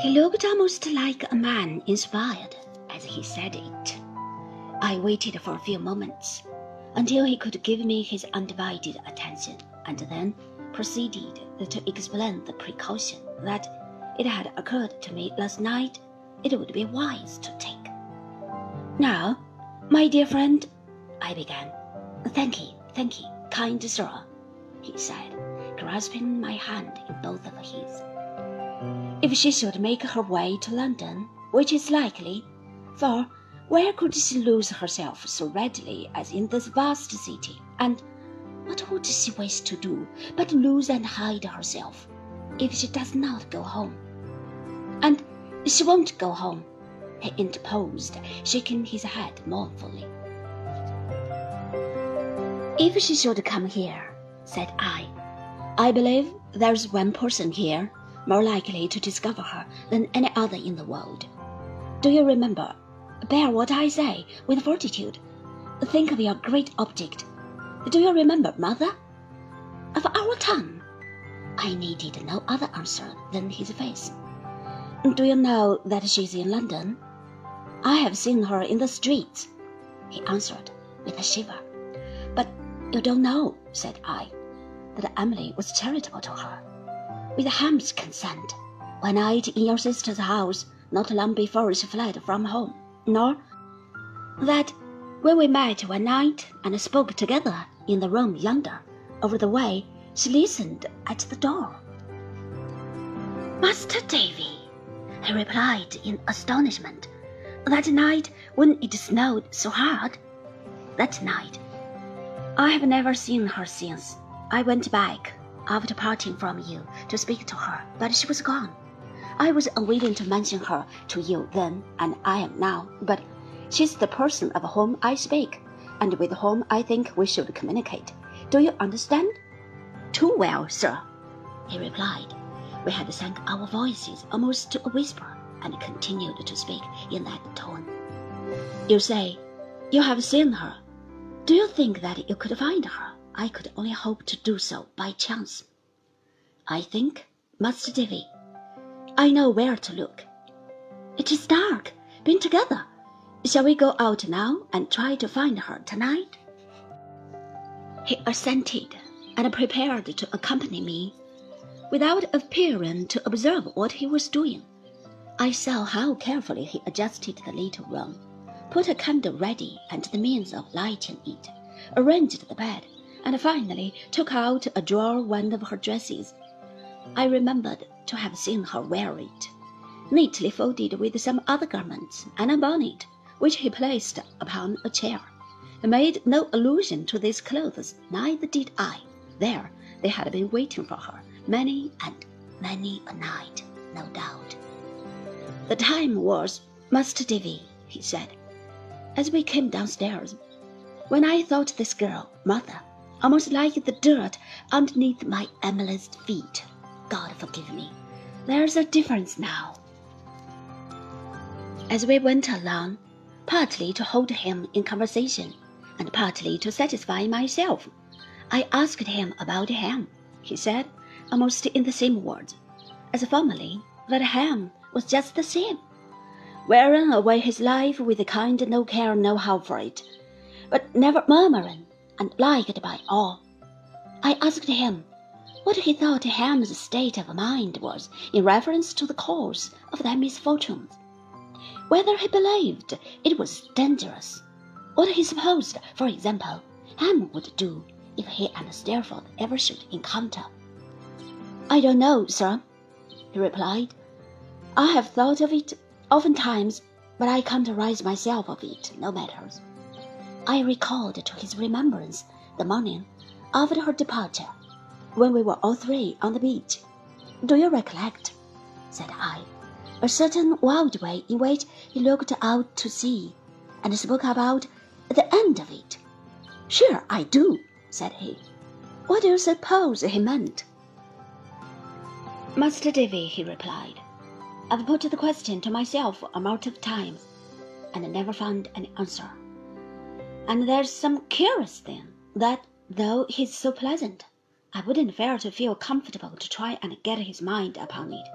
He looked almost like a man inspired as he said it. I waited for a few moments until he could give me his undivided attention and then proceeded to explain the precaution that it had occurred to me last night it would be wise to take. Now, my dear friend, I began. Thank you, thank you, kind sir, he said, grasping my hand in both of his. If she should make her way to London, which is likely, for where could she lose herself so readily as in this vast city? And what would she wish to do but lose and hide herself if she does not go home? And she won't go home, he interposed, shaking his head mournfully. If she should come here, said I, I believe there's one person here more likely to discover her than any other in the world. Do you remember? Bear what I say with fortitude. Think of your great object. Do you remember, Martha? Of our town? I needed no other answer than his face. Do you know that she's in London? I have seen her in the streets, he answered with a shiver. But you don't know, said I, that Emily was charitable to her with Ham's consent, one night in your sister's house not long before she fled from home, nor that when we met one night and spoke together in the room yonder, over the way, she listened at the door. Master Davy, he replied in astonishment, that night when it snowed so hard. That night. I have never seen her since. I went back after parting from you to speak to her, but she was gone. I was unwilling to mention her to you then, and I am now, but she's the person of whom I speak, and with whom I think we should communicate. Do you understand? Too well, sir, he replied. We had sank our voices almost to a whisper and continued to speak in that tone. You say you have seen her. Do you think that you could find her? I could only hope to do so by chance. I think, Master Davy, I know where to look. It is dark. Been together. Shall we go out now and try to find her tonight? He assented and prepared to accompany me. Without appearing to observe what he was doing, I saw how carefully he adjusted the little room, put a candle ready and the means of lighting it, arranged the bed, and finally took out a drawer one of her dresses. I remembered to have seen her wear it, neatly folded with some other garments and a bonnet, which he placed upon a chair. He made no allusion to these clothes, neither did I. There they had been waiting for her, many and many a night, no doubt. The time was, Master Davy, he said, as we came downstairs, when I thought this girl, Martha, almost like the dirt underneath my Emily's feet. God forgive me. There's a difference now. As we went along, partly to hold him in conversation, and partly to satisfy myself, I asked him about Ham. He said, almost in the same words, as formerly, that Ham was just the same, wearing away his life with a kind no care no how for it, but never murmuring and liked by all. I asked him what he thought Ham's state of mind was in reference to the cause of their misfortunes, whether he believed it was dangerous, what he supposed, for example, Ham would do if he and Steerforth ever should encounter. I don't know, sir, he replied. I have thought of it oftentimes, but I can't rise myself of it, no matters. I recalled to his remembrance the morning after her departure, when we were all three on the beach. Do you recollect? said I. A certain wild way in which he looked out to sea, and spoke about the end of it. Sure, I do, said he. What do you suppose he meant? Master Davy, he replied, I've put the question to myself a multitude of times, and never found an answer. And there's some curious thing that, though he's so pleasant, I wouldn't fail to feel comfortable to try and get his mind upon it.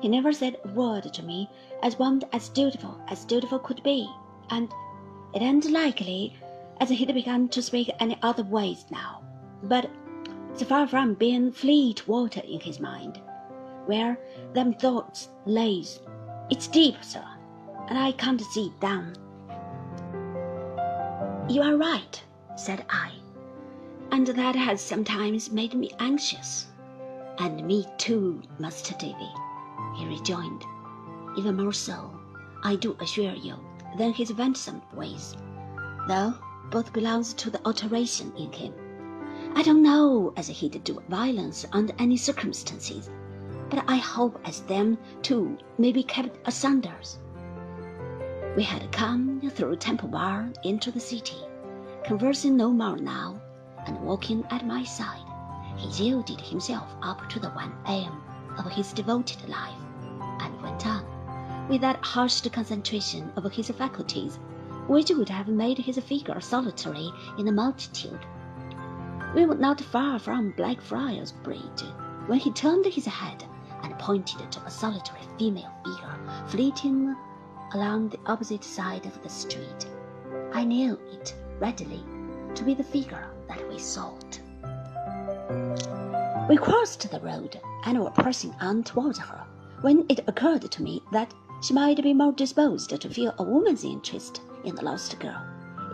He never said a word to me as one as dutiful as dutiful could be, and it ain't likely as he'd begun to speak any other ways now. But it's far from being fleet water in his mind, where them thoughts lays. It's deep, sir, and I can't see down. You are right, said I, and that has sometimes made me anxious. And me too, Master Davy, he rejoined. Even more so, I do assure you, than his venturesome ways, though both belongs to the alteration in him. I don't know as he'd do violence under any circumstances, but I hope as them two may be kept asunder. We had come through Temple Bar into the city, conversing no more now, and walking at my side. He yielded himself up to the one aim of his devoted life, and went on, with that hushed concentration of his faculties which would have made his figure solitary in a multitude. We were not far from Blackfriars Bridge when he turned his head and pointed to a solitary female figure flitting along the opposite side of the street. I knew it readily to be the figure that we sought. We crossed the road and were pressing on towards her when it occurred to me that she might be more disposed to feel a woman's interest in the lost girl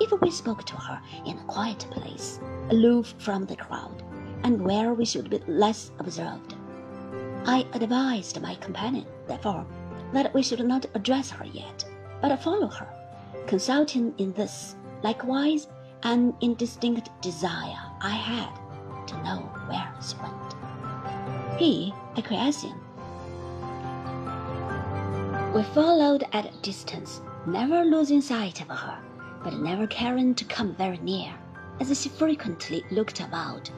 if we spoke to her in a quiet place, aloof from the crowd, and where we should be less observed. I advised my companion, therefore, that we should not address her yet, but follow her, consulting in this likewise an indistinct desire I had to know where she went. He acquiescing. We followed at a distance, never losing sight of her, but never caring to come very near, as she frequently looked about.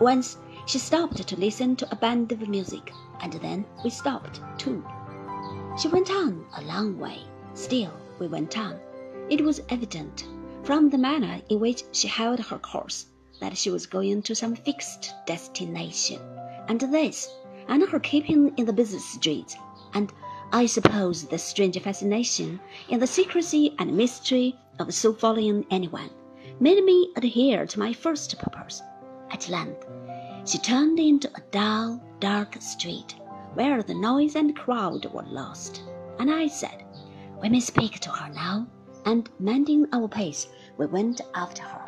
Once she stopped to listen to a band of music, and then we stopped too. She went on a long way. Still, we went on. It was evident, from the manner in which she held her course, that she was going to some fixed destination, and this, and her keeping in the busy streets, and I suppose the strange fascination in the secrecy and mystery of so following anyone, made me adhere to my first purpose. At length, she turned into a dull, dark street where the noise and crowd were lost, and I said, We may speak to her now, and mending our pace, we went after her.